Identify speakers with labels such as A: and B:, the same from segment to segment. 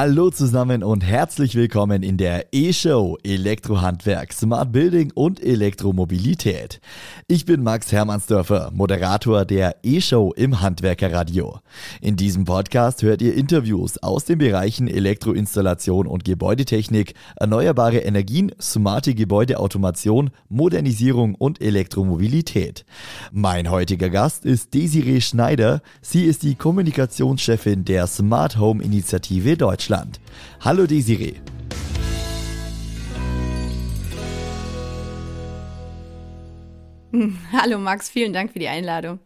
A: Hallo zusammen und herzlich willkommen in der E-Show Elektrohandwerk, Smart Building und Elektromobilität. Ich bin Max Hermannsdörfer, Moderator der E-Show im Handwerkerradio. In diesem Podcast hört ihr Interviews aus den Bereichen Elektroinstallation und Gebäudetechnik, erneuerbare Energien, smarte Gebäudeautomation, Modernisierung und Elektromobilität. Mein heutiger Gast ist Desiree Schneider. Sie ist die Kommunikationschefin der Smart Home Initiative Deutschland. Deutschland. Hallo Desiree.
B: Hallo Max, vielen Dank für die Einladung.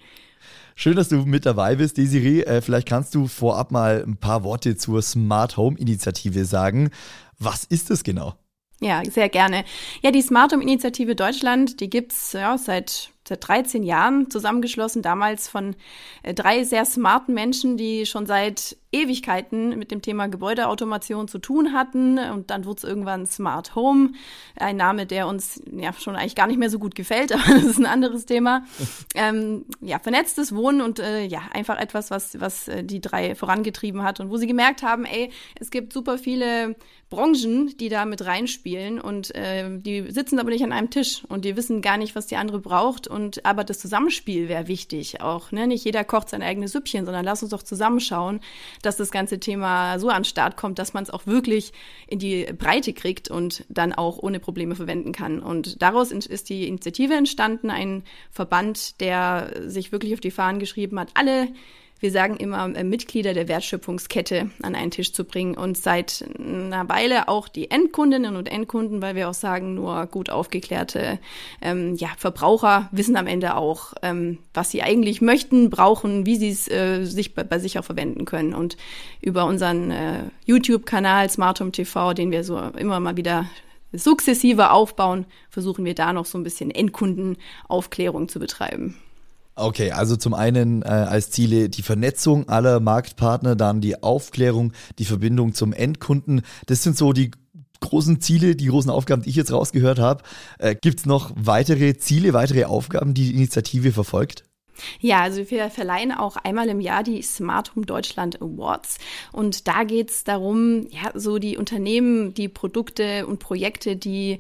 A: Schön, dass du mit dabei bist, Desiree. Äh, vielleicht kannst du vorab mal ein paar Worte zur Smart Home Initiative sagen. Was ist es genau?
B: Ja, sehr gerne. Ja, die Smart Home Initiative Deutschland, die gibt's ja, seit seit 13 Jahren zusammengeschlossen, damals von äh, drei sehr smarten Menschen, die schon seit Ewigkeiten mit dem Thema Gebäudeautomation zu tun hatten. Und dann wurde es irgendwann Smart Home, ein Name, der uns ja schon eigentlich gar nicht mehr so gut gefällt, aber das ist ein anderes Thema. ähm, ja, vernetztes Wohnen und äh, ja, einfach etwas, was, was äh, die drei vorangetrieben hat und wo sie gemerkt haben, ey, es gibt super viele Branchen, die da mit reinspielen und äh, die sitzen aber nicht an einem Tisch und die wissen gar nicht, was die andere braucht und aber das Zusammenspiel wäre wichtig auch. Ne? Nicht jeder kocht sein eigenes Süppchen, sondern lass uns doch zusammenschauen, dass das ganze Thema so an den Start kommt, dass man es auch wirklich in die Breite kriegt und dann auch ohne Probleme verwenden kann. Und daraus ist die Initiative entstanden, ein Verband, der sich wirklich auf die Fahnen geschrieben hat, alle wir sagen immer, äh, Mitglieder der Wertschöpfungskette an einen Tisch zu bringen und seit einer Weile auch die Endkundinnen und Endkunden, weil wir auch sagen, nur gut aufgeklärte ähm, ja, Verbraucher wissen am Ende auch, ähm, was sie eigentlich möchten, brauchen, wie sie es äh, sich bei, bei, sich auch verwenden können. Und über unseren äh, YouTube-Kanal Smart Home TV, den wir so immer mal wieder sukzessive aufbauen, versuchen wir da noch so ein bisschen Endkundenaufklärung zu betreiben.
A: Okay, also zum einen äh, als Ziele die Vernetzung aller Marktpartner, dann die Aufklärung, die Verbindung zum Endkunden. Das sind so die großen Ziele, die großen Aufgaben, die ich jetzt rausgehört habe. Äh, Gibt es noch weitere Ziele, weitere Aufgaben, die die Initiative verfolgt?
B: Ja, also wir verleihen auch einmal im Jahr die Smart Home Deutschland Awards. Und da geht's darum, ja, so die Unternehmen, die Produkte und Projekte, die,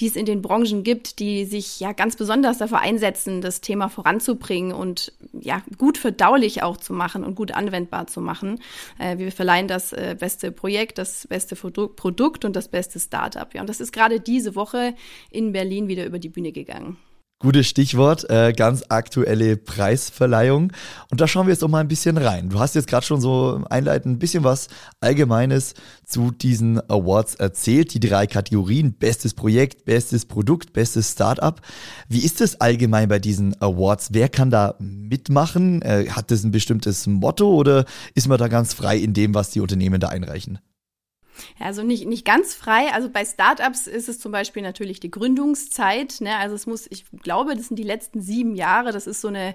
B: die es in den Branchen gibt, die sich ja ganz besonders dafür einsetzen, das Thema voranzubringen und ja, gut verdaulich auch zu machen und gut anwendbar zu machen. Äh, wir verleihen das äh, beste Projekt, das beste Produkt und das beste Startup. Ja, und das ist gerade diese Woche in Berlin wieder über die Bühne gegangen.
A: Gutes Stichwort, äh, ganz aktuelle Preisverleihung. Und da schauen wir jetzt auch mal ein bisschen rein. Du hast jetzt gerade schon so einleitend ein bisschen was Allgemeines zu diesen Awards erzählt. Die drei Kategorien, bestes Projekt, bestes Produkt, bestes Startup. Wie ist es allgemein bei diesen Awards? Wer kann da mitmachen? Äh, hat das ein bestimmtes Motto oder ist man da ganz frei in dem, was die Unternehmen da einreichen?
B: Also nicht, nicht ganz frei. Also bei Startups ist es zum Beispiel natürlich die Gründungszeit. Ne? Also es muss, ich glaube, das sind die letzten sieben Jahre. Das ist so eine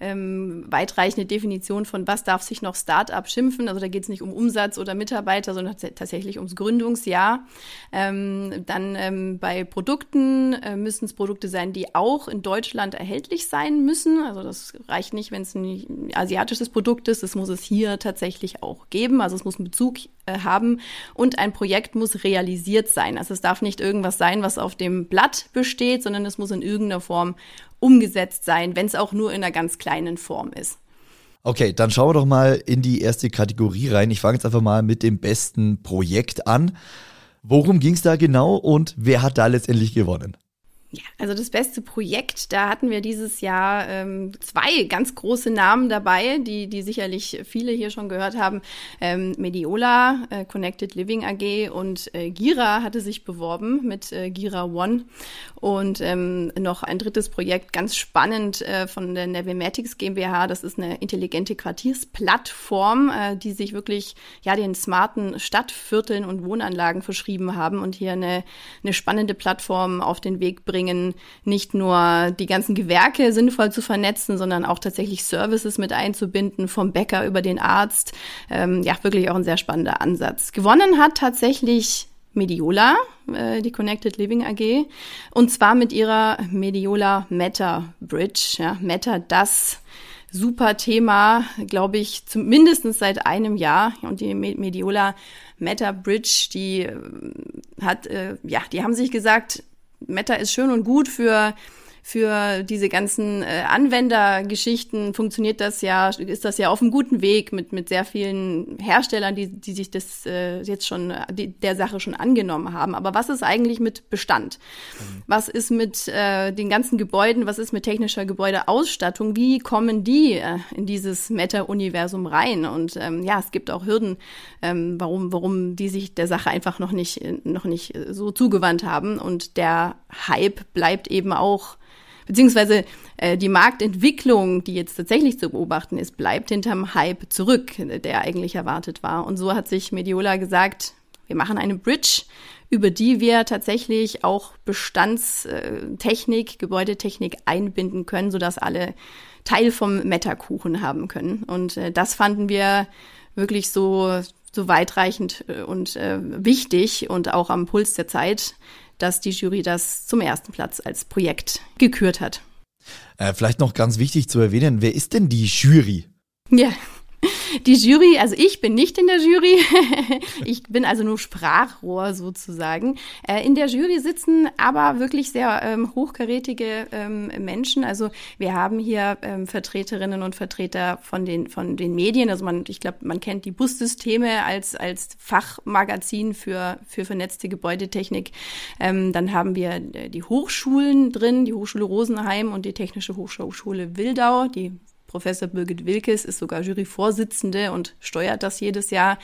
B: ähm, weitreichende Definition von, was darf sich noch Startup schimpfen. Also da geht es nicht um Umsatz oder Mitarbeiter, sondern tatsächlich ums Gründungsjahr. Ähm, dann ähm, bei Produkten äh, müssen es Produkte sein, die auch in Deutschland erhältlich sein müssen. Also das reicht nicht, wenn es ein asiatisches Produkt ist. Das muss es hier tatsächlich auch geben. Also es muss einen Bezug äh, haben und ein Projekt muss realisiert sein. Also es darf nicht irgendwas sein, was auf dem Blatt besteht, sondern es muss in irgendeiner Form umgesetzt sein, wenn es auch nur in einer ganz kleinen Form ist.
A: Okay, dann schauen wir doch mal in die erste Kategorie rein. Ich fange jetzt einfach mal mit dem besten Projekt an. Worum ging es da genau und wer hat da letztendlich gewonnen?
B: Ja, also das beste Projekt, da hatten wir dieses Jahr ähm, zwei ganz große Namen dabei, die, die sicherlich viele hier schon gehört haben. Ähm, Mediola, äh, Connected Living AG und äh, Gira hatte sich beworben mit äh, Gira One. Und ähm, noch ein drittes Projekt, ganz spannend äh, von der Nevimatics GmbH. Das ist eine intelligente Quartiersplattform, äh, die sich wirklich ja den smarten Stadtvierteln und Wohnanlagen verschrieben haben und hier eine, eine spannende Plattform auf den Weg bringen bringen, nicht nur die ganzen Gewerke sinnvoll zu vernetzen, sondern auch tatsächlich Services mit einzubinden, vom Bäcker über den Arzt. Ähm, ja, wirklich auch ein sehr spannender Ansatz. Gewonnen hat tatsächlich Mediola, äh, die Connected Living AG, und zwar mit ihrer Mediola Meta Bridge. Ja, Meta, das super Thema, glaube ich, zumindest seit einem Jahr. Und die Mediola Meta Bridge, die äh, hat, äh, ja, die haben sich gesagt, Meta ist schön und gut für für diese ganzen äh, Anwendergeschichten funktioniert das ja, ist das ja auf einem guten Weg mit, mit sehr vielen Herstellern, die, die sich das äh, jetzt schon, die, der Sache schon angenommen haben. Aber was ist eigentlich mit Bestand? Mhm. Was ist mit äh, den ganzen Gebäuden? Was ist mit technischer Gebäudeausstattung? Wie kommen die äh, in dieses Meta-Universum rein? Und ähm, ja, es gibt auch Hürden, ähm, warum, warum die sich der Sache einfach noch nicht, noch nicht so zugewandt haben. Und der Hype bleibt eben auch beziehungsweise äh, die Marktentwicklung, die jetzt tatsächlich zu beobachten ist, bleibt hinterm Hype zurück, der eigentlich erwartet war. Und so hat sich Mediola gesagt, wir machen eine Bridge, über die wir tatsächlich auch Bestandstechnik, Gebäudetechnik einbinden können, sodass alle Teil vom Meta-Kuchen haben können. Und äh, das fanden wir wirklich so, so weitreichend äh, und äh, wichtig und auch am Puls der Zeit, dass die Jury das zum ersten Platz als Projekt gekürt hat.
A: Äh, vielleicht noch ganz wichtig zu erwähnen, wer ist denn die Jury?
B: Ja, die Jury, also ich bin nicht in der Jury, ich bin also nur Sprachrohr sozusagen. Äh, in der Jury sitzen aber wirklich sehr ähm, hochkarätige ähm, Menschen. Also wir haben hier ähm, Vertreterinnen und Vertreter von den, von den Medien. Also man, ich glaube, man kennt die Bussysteme als, als Fachmagazin für, für vernetzte Gebäudetechnik. Ähm, dann haben wir äh, die Hochschulen drin, die Hochschule Rosenheim und die Technische Hochschule Wildau, die Professor Birgit Wilkes ist sogar Juryvorsitzende und steuert das jedes Jahr.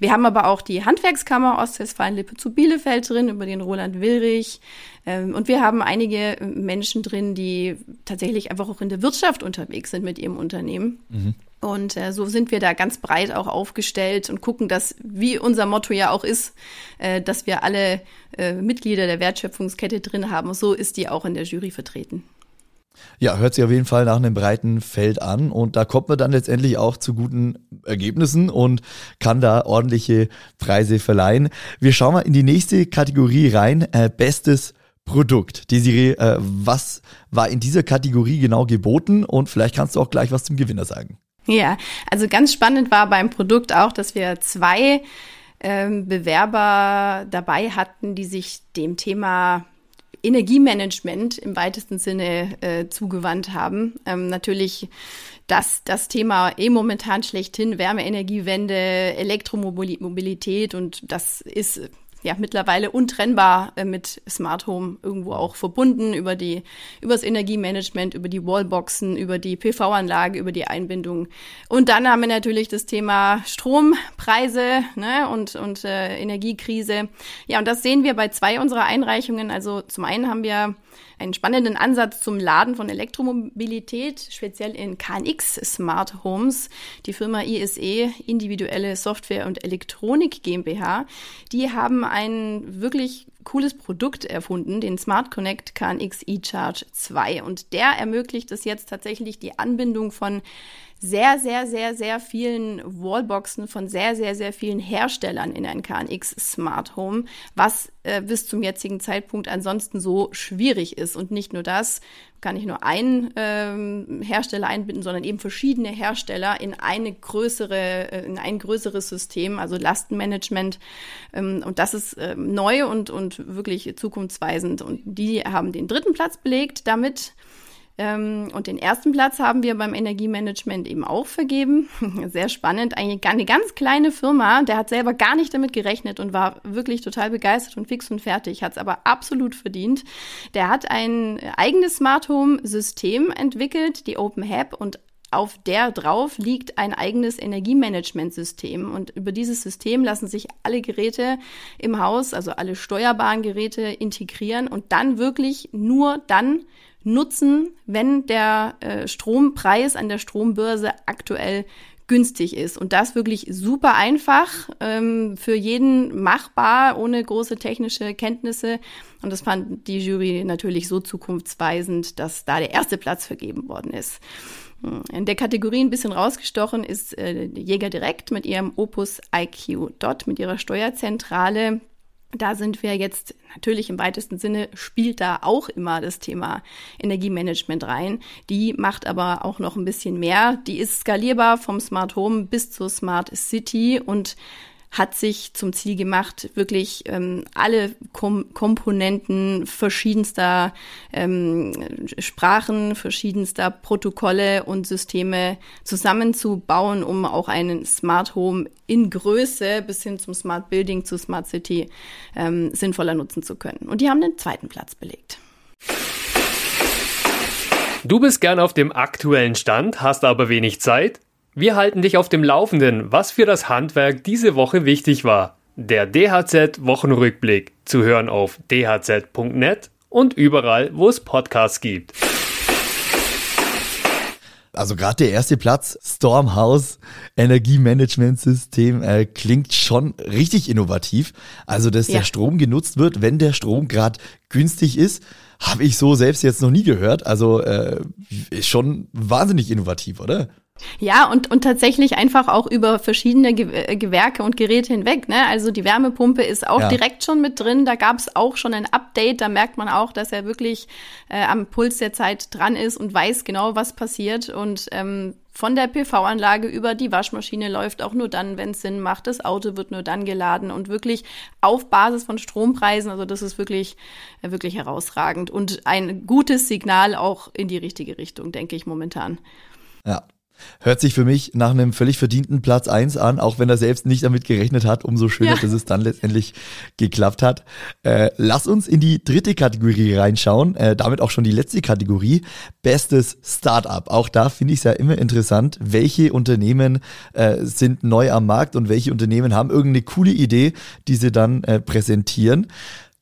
B: Wir haben aber auch die Handwerkskammer Ostwestfalen-Lippe zu Bielefeld drin, über den Roland Willrich. Ähm, und wir haben einige Menschen drin, die tatsächlich einfach auch in der Wirtschaft unterwegs sind mit ihrem Unternehmen. Mhm. Und äh, so sind wir da ganz breit auch aufgestellt und gucken, dass, wie unser Motto ja auch ist, äh, dass wir alle äh, Mitglieder der Wertschöpfungskette drin haben. so ist die auch in der Jury vertreten.
A: Ja, hört sich auf jeden Fall nach einem breiten Feld an und da kommt man dann letztendlich auch zu guten Ergebnissen und kann da ordentliche Preise verleihen. Wir schauen mal in die nächste Kategorie rein, äh, bestes Produkt. Desiree, äh, was war in dieser Kategorie genau geboten und vielleicht kannst du auch gleich was zum Gewinner sagen.
B: Ja, also ganz spannend war beim Produkt auch, dass wir zwei ähm, Bewerber dabei hatten, die sich dem Thema Energiemanagement im weitesten Sinne äh, zugewandt haben. Ähm, natürlich das, das Thema eh momentan schlechthin, Wärmeenergiewende, Elektromobilität und das ist ja mittlerweile untrennbar äh, mit Smart Home irgendwo auch verbunden über die über das Energiemanagement, über die Wallboxen, über die PV-Anlage, über die Einbindung. Und dann haben wir natürlich das Thema Strompreise ne, und und äh, Energiekrise. Ja, und das sehen wir bei zwei unserer Einreichungen. Also zum einen haben wir einen spannenden Ansatz zum Laden von Elektromobilität, speziell in KNX Smart Homes. Die Firma ISE, Individuelle Software und Elektronik GmbH, die haben ein wirklich cooles Produkt erfunden, den Smart Connect KNX eCharge 2. Und der ermöglicht es jetzt tatsächlich die Anbindung von sehr, sehr, sehr, sehr vielen Wallboxen von sehr, sehr, sehr vielen Herstellern in ein KNX Smart Home, was äh, bis zum jetzigen Zeitpunkt ansonsten so schwierig ist. Und nicht nur das, kann nicht nur einen ähm, Hersteller einbinden, sondern eben verschiedene Hersteller in eine größere, äh, in ein größeres System, also Lastenmanagement. Ähm, und das ist ähm, neu und, und wirklich zukunftsweisend. Und die haben den dritten Platz belegt damit. Ähm, und den ersten Platz haben wir beim Energiemanagement eben auch vergeben. Sehr spannend. Eine, eine ganz kleine Firma, der hat selber gar nicht damit gerechnet und war wirklich total begeistert und fix und fertig, hat es aber absolut verdient. Der hat ein eigenes Smart Home System entwickelt, die Open Hab und auf der drauf liegt ein eigenes Energiemanagementsystem. Und über dieses System lassen sich alle Geräte im Haus, also alle steuerbaren Geräte integrieren und dann wirklich nur dann nutzen, wenn der äh, Strompreis an der Strombörse aktuell günstig ist. Und das wirklich super einfach, ähm, für jeden machbar, ohne große technische Kenntnisse. Und das fand die Jury natürlich so zukunftsweisend, dass da der erste Platz vergeben worden ist. In der Kategorie ein bisschen rausgestochen ist äh, Jäger Direkt mit ihrem Opus IQ Dot, mit ihrer Steuerzentrale Da sind wir jetzt natürlich im weitesten Sinne spielt da auch immer das Thema Energiemanagement rein. Die macht aber auch noch ein bisschen mehr. Die ist skalierbar vom Smart Home bis zur Smart City und hat sich zum Ziel gemacht, wirklich ähm, alle Kom Komponenten verschiedenster ähm, Sprachen, verschiedenster Protokolle und Systeme zusammenzubauen, um auch einen Smart Home in Größe bis hin zum Smart Building zu Smart City ähm, sinnvoller nutzen zu können. Und die haben den zweiten Platz belegt.
C: Du bist gern auf dem aktuellen Stand, hast aber wenig Zeit? Wir halten dich auf dem Laufenden, was für das Handwerk diese Woche wichtig war. Der DHZ Wochenrückblick zu hören auf dhz.net und überall, wo es Podcasts gibt.
A: Also gerade der erste Platz, Stormhouse Energiemanagementsystem, äh, klingt schon richtig innovativ. Also, dass ja. der Strom genutzt wird, wenn der Strom gerade günstig ist, habe ich so selbst jetzt noch nie gehört. Also äh, ist schon wahnsinnig innovativ, oder?
B: Ja, und, und tatsächlich einfach auch über verschiedene äh, Gewerke und Geräte hinweg. Ne? Also die Wärmepumpe ist auch ja. direkt schon mit drin. Da gab es auch schon ein Update. Da merkt man auch, dass er wirklich äh, am Puls der Zeit dran ist und weiß genau, was passiert. Und ähm, von der PV-Anlage über die Waschmaschine läuft auch nur dann, wenn es Sinn macht. Das Auto wird nur dann geladen und wirklich auf Basis von Strompreisen. Also das ist wirklich, äh, wirklich herausragend und ein gutes Signal auch in die richtige Richtung, denke ich momentan.
A: Ja, Hört sich für mich nach einem völlig verdienten Platz eins an, auch wenn er selbst nicht damit gerechnet hat. Umso schöner, ja. dass es dann letztendlich geklappt hat. Äh, lass uns in die dritte Kategorie reinschauen. Äh, damit auch schon die letzte Kategorie. Bestes Startup. Auch da finde ich es ja immer interessant, welche Unternehmen äh, sind neu am Markt und welche Unternehmen haben irgendeine coole Idee, die sie dann äh, präsentieren.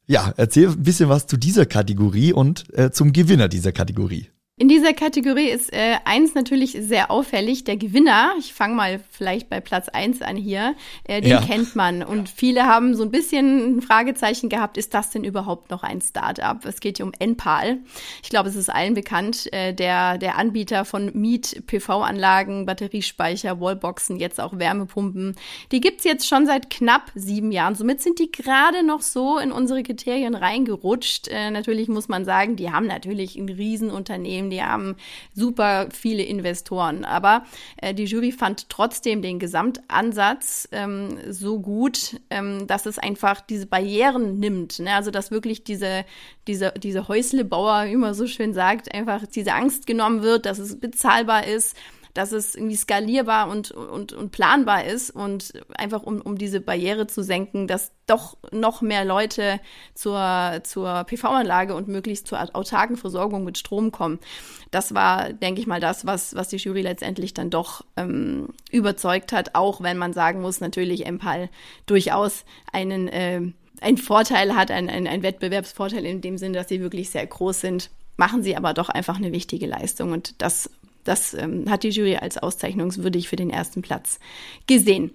A: Ja, erzähl ein bisschen was zu dieser Kategorie und äh, zum Gewinner dieser Kategorie.
B: In dieser Kategorie ist äh, eins natürlich sehr auffällig, der Gewinner. Ich fange mal vielleicht bei Platz eins an hier. Äh, den ja. kennt man. Und viele haben so ein bisschen ein Fragezeichen gehabt, ist das denn überhaupt noch ein Startup? Es geht hier um Enpal. Ich glaube, es ist allen bekannt, äh, der, der Anbieter von Miet-PV-Anlagen, Batteriespeicher, Wallboxen, jetzt auch Wärmepumpen. Die gibt's jetzt schon seit knapp sieben Jahren. Somit sind die gerade noch so in unsere Kriterien reingerutscht. Äh, natürlich muss man sagen, die haben natürlich ein Riesenunternehmen Unternehmen, die haben super viele Investoren. Aber äh, die Jury fand trotzdem den Gesamtansatz ähm, so gut, ähm, dass es einfach diese Barrieren nimmt. Ne? Also dass wirklich diese, diese, diese Häuslebauer, wie man so schön sagt, einfach diese Angst genommen wird, dass es bezahlbar ist dass es irgendwie skalierbar und, und, und planbar ist und einfach um, um diese Barriere zu senken, dass doch noch mehr Leute zur, zur PV-Anlage und möglichst zur autarken Versorgung mit Strom kommen. Das war, denke ich mal, das, was, was die Jury letztendlich dann doch ähm, überzeugt hat, auch wenn man sagen muss, natürlich Empal durchaus einen äh, ein Vorteil hat, ein, ein, ein Wettbewerbsvorteil in dem Sinne, dass sie wirklich sehr groß sind machen sie aber doch einfach eine wichtige Leistung und das das ähm, hat die Jury als auszeichnungswürdig für den ersten Platz gesehen.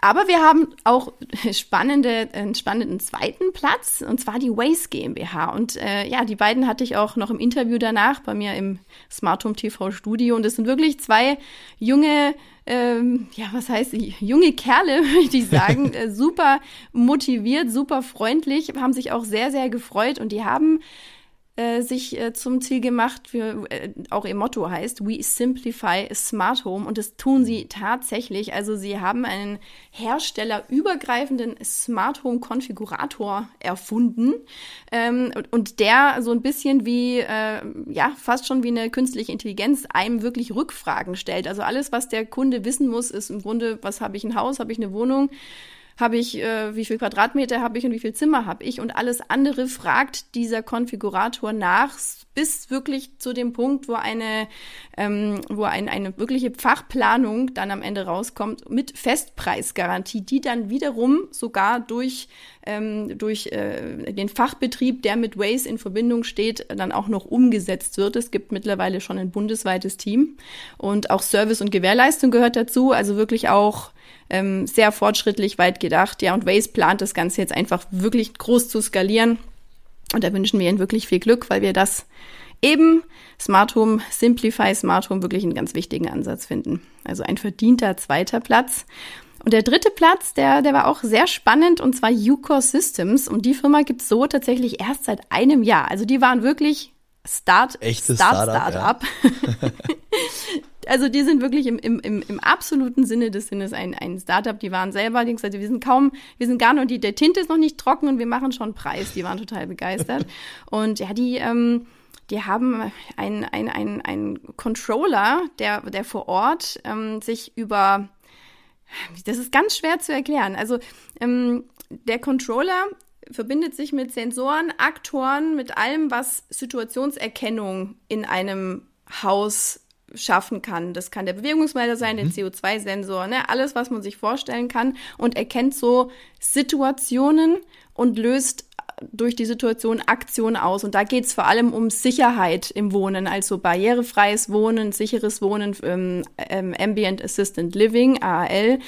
B: Aber wir haben auch spannende, einen spannenden zweiten Platz, und zwar die Waze GmbH. Und äh, ja, die beiden hatte ich auch noch im Interview danach bei mir im Smart Home TV Studio. Und es sind wirklich zwei junge, ähm, ja, was heißt, junge Kerle, würde ich sagen, äh, super motiviert, super freundlich, haben sich auch sehr, sehr gefreut. Und die haben äh, sich äh, zum Ziel gemacht, für, äh, auch ihr Motto heißt, We Simplify Smart Home und das tun sie tatsächlich. Also sie haben einen herstellerübergreifenden Smart Home Konfigurator erfunden ähm, und, und, der so ein bisschen wie, äh, ja, fast schon wie eine künstliche Intelligenz einem wirklich Rückfragen stellt. Also alles, was der Kunde wissen muss, ist im Grunde, was habe ich ein Haus, habe ich eine Wohnung, habe ich, äh, wie viel Quadratmeter habe ich und wie viel Zimmer habe ich? Und alles andere fragt dieser Konfigurator nach, bis wirklich zu dem Punkt, wo eine, ähm, wo ein, eine wirkliche Fachplanung dann am Ende rauskommt mit Festpreisgarantie, die dann wiederum sogar durch, ähm, durch äh, den Fachbetrieb, der mit Waze in Verbindung steht, dann auch noch umgesetzt wird. Es gibt mittlerweile schon ein bundesweites Team. Und auch Service und Gewährleistung gehört dazu, also wirklich auch ähm, sehr fortschrittlich, weit gedacht. Ja, und Waze plant das Ganze jetzt einfach wirklich groß zu skalieren. Und da wünschen wir Ihnen wirklich viel Glück, weil wir das eben Smart Home, Simplify Smart Home wirklich einen ganz wichtigen Ansatz finden. Also ein verdienter zweiter Platz. Und der dritte Platz, der, der war auch sehr spannend, und zwar Ucore Systems. Und die Firma gibt's so tatsächlich erst seit einem Jahr. Also die waren wirklich Start,
A: Echtes
B: Start,
A: Startup,
B: Startup. Ja. also die sind wirklich im, im, im, im absoluten Sinne des Sinnes ein, ein Startup. Die waren selber, die gesagt, wir sind kaum, wir sind gar noch, die, der Tinte ist noch nicht trocken und wir machen schon Preis. Die waren total begeistert. und ja, die, ähm, die haben einen ein, ein, ein Controller, der, der vor Ort ähm, sich über das ist ganz schwer zu erklären. Also ähm, der Controller verbindet sich mit Sensoren, Aktoren, mit allem, was Situationserkennung in einem Haus schaffen kann. Das kann der Bewegungsmelder sein, mhm. der CO2-Sensor, ne? alles, was man sich vorstellen kann und erkennt so Situationen und löst durch die Situation Aktion aus. Und da geht es vor allem um Sicherheit im Wohnen, also barrierefreies Wohnen, sicheres Wohnen, ähm, ähm, Ambient Assistant Living, AAL.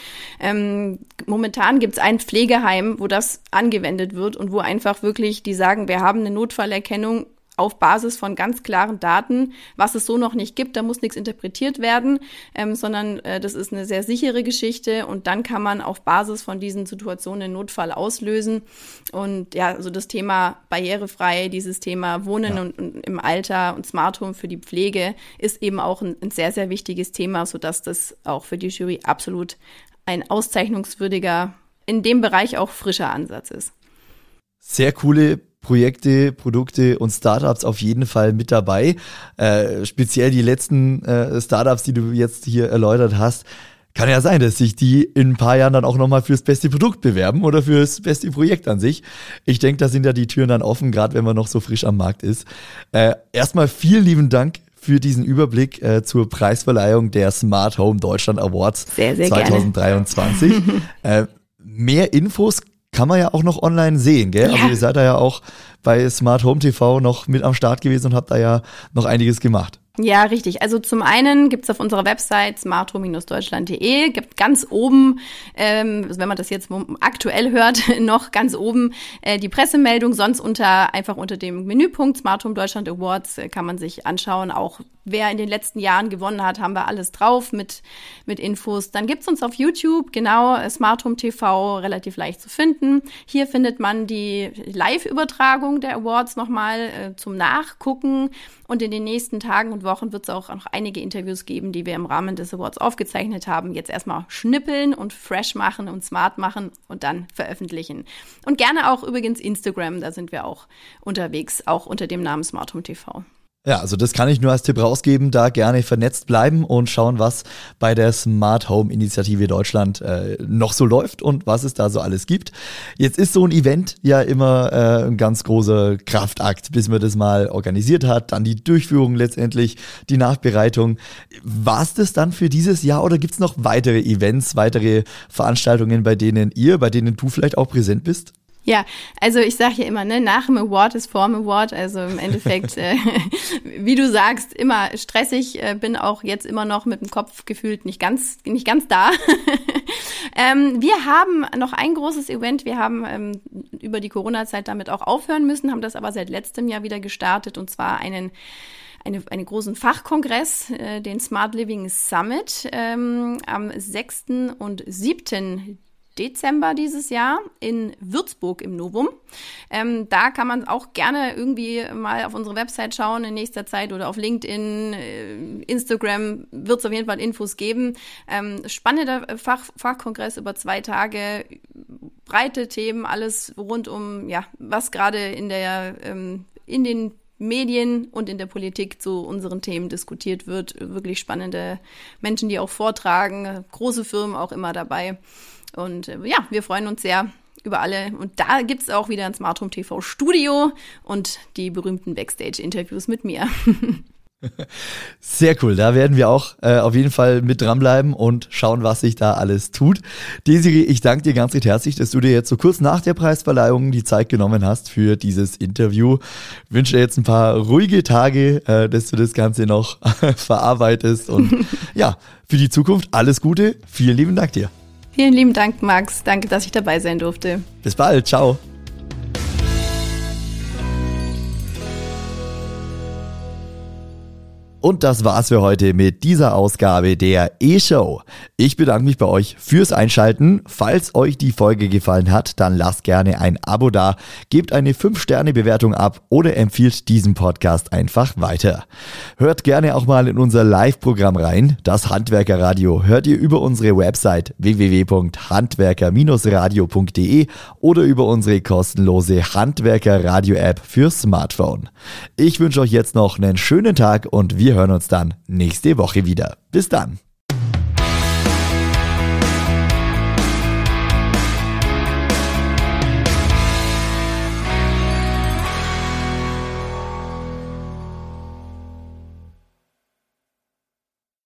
B: Ähm, momentan gibt es ein Pflegeheim, wo das angewendet wird und wo einfach wirklich die sagen, wir haben eine Notfallerkennung auf Basis von ganz klaren Daten, was es so noch nicht gibt. Da muss nichts interpretiert werden, ähm, sondern äh, das ist eine sehr sichere Geschichte und dann kann man auf Basis von diesen Situationen einen Notfall auslösen. Und ja, also das Thema barrierefrei, dieses Thema Wohnen ja. und, und, im Alter und Smart Home für die Pflege ist eben auch ein, ein sehr, sehr wichtiges Thema, sodass das auch für die Jury absolut ein auszeichnungswürdiger, in dem Bereich auch frischer Ansatz ist.
A: Sehr coole Projekte, Produkte und Startups auf jeden Fall mit dabei. Äh, speziell die letzten äh, Startups, die du jetzt hier erläutert hast. Kann ja sein, dass sich die in ein paar Jahren dann auch nochmal fürs beste Produkt bewerben oder fürs beste Projekt an sich. Ich denke, da sind ja die Türen dann offen, gerade wenn man noch so frisch am Markt ist. Äh, erstmal vielen lieben Dank für diesen Überblick äh, zur Preisverleihung der Smart Home Deutschland Awards
B: sehr, sehr
A: 2023. äh, mehr Infos kann man ja auch noch online sehen, gell? Also ja. Also ihr seid da ja auch bei Smart Home TV noch mit am Start gewesen und habt da ja noch einiges gemacht.
B: Ja, richtig. Also zum einen gibt's auf unserer Website smarthome-deutschland.de, gibt ganz oben, ähm, wenn man das jetzt aktuell hört, noch ganz oben äh, die Pressemeldung. Sonst unter einfach unter dem Menüpunkt Smart Home Deutschland Awards äh, kann man sich anschauen, auch wer in den letzten Jahren gewonnen hat, haben wir alles drauf mit, mit Infos. Dann gibt's uns auf YouTube, genau, Smart Home TV, relativ leicht zu finden. Hier findet man die Live-Übertragung der Awards nochmal äh, zum Nachgucken. Und in den nächsten Tagen und Wochen wird es auch noch einige Interviews geben, die wir im Rahmen des Awards aufgezeichnet haben. Jetzt erstmal schnippeln und fresh machen und smart machen und dann veröffentlichen. Und gerne auch übrigens Instagram, da sind wir auch unterwegs, auch unter dem Namen Smart Home TV.
A: Ja, also das kann ich nur als Tipp rausgeben, da gerne vernetzt bleiben und schauen, was bei der Smart Home Initiative Deutschland äh, noch so läuft und was es da so alles gibt. Jetzt ist so ein Event ja immer äh, ein ganz großer Kraftakt, bis man das mal organisiert hat, dann die Durchführung letztendlich, die Nachbereitung. War es das dann für dieses Jahr oder gibt's noch weitere Events, weitere Veranstaltungen, bei denen ihr, bei denen du vielleicht auch präsent bist?
B: Ja, also ich sage ja immer, ne, nach dem Award ist vor dem Award. Also im Endeffekt, äh, wie du sagst, immer stressig. Äh, bin auch jetzt immer noch mit dem Kopf gefühlt nicht ganz, nicht ganz da. ähm, wir haben noch ein großes Event. Wir haben ähm, über die Corona-Zeit damit auch aufhören müssen, haben das aber seit letztem Jahr wieder gestartet und zwar einen eine, einen großen Fachkongress, äh, den Smart Living Summit, ähm, am 6. und 7. Dezember dieses Jahr in Würzburg im Novum. Ähm, da kann man auch gerne irgendwie mal auf unsere Website schauen in nächster Zeit oder auf LinkedIn, äh, Instagram wird es auf jeden Fall Infos geben. Ähm, spannender Fach, Fachkongress über zwei Tage, breite Themen, alles rund um, ja, was gerade in der, ähm, in den Medien und in der Politik zu unseren Themen diskutiert wird. Wirklich spannende Menschen, die auch vortragen, große Firmen auch immer dabei. Und äh, ja, wir freuen uns sehr über alle. Und da gibt es auch wieder ein Smart Home TV Studio und die berühmten Backstage-Interviews mit mir.
A: Sehr cool, da werden wir auch äh, auf jeden Fall mit dranbleiben und schauen, was sich da alles tut. Desiree, ich danke dir ganz recht herzlich, dass du dir jetzt so kurz nach der Preisverleihung die Zeit genommen hast für dieses Interview. Ich wünsche dir jetzt ein paar ruhige Tage, äh, dass du das Ganze noch verarbeitest und ja, für die Zukunft alles Gute. Vielen lieben Dank dir.
B: Vielen lieben Dank, Max. Danke, dass ich dabei sein durfte.
A: Bis bald. Ciao. Und das war's für heute mit dieser Ausgabe der E-Show. Ich bedanke mich bei euch fürs Einschalten. Falls euch die Folge gefallen hat, dann lasst gerne ein Abo da, gebt eine 5-Sterne-Bewertung ab oder empfiehlt diesen Podcast einfach weiter. Hört gerne auch mal in unser Live-Programm rein. Das Handwerkerradio hört ihr über unsere Website www.handwerker-radio.de oder über unsere kostenlose Handwerker-Radio-App für Smartphone. Ich wünsche euch jetzt noch einen schönen Tag und wir hören uns dann nächste Woche wieder. Bis dann.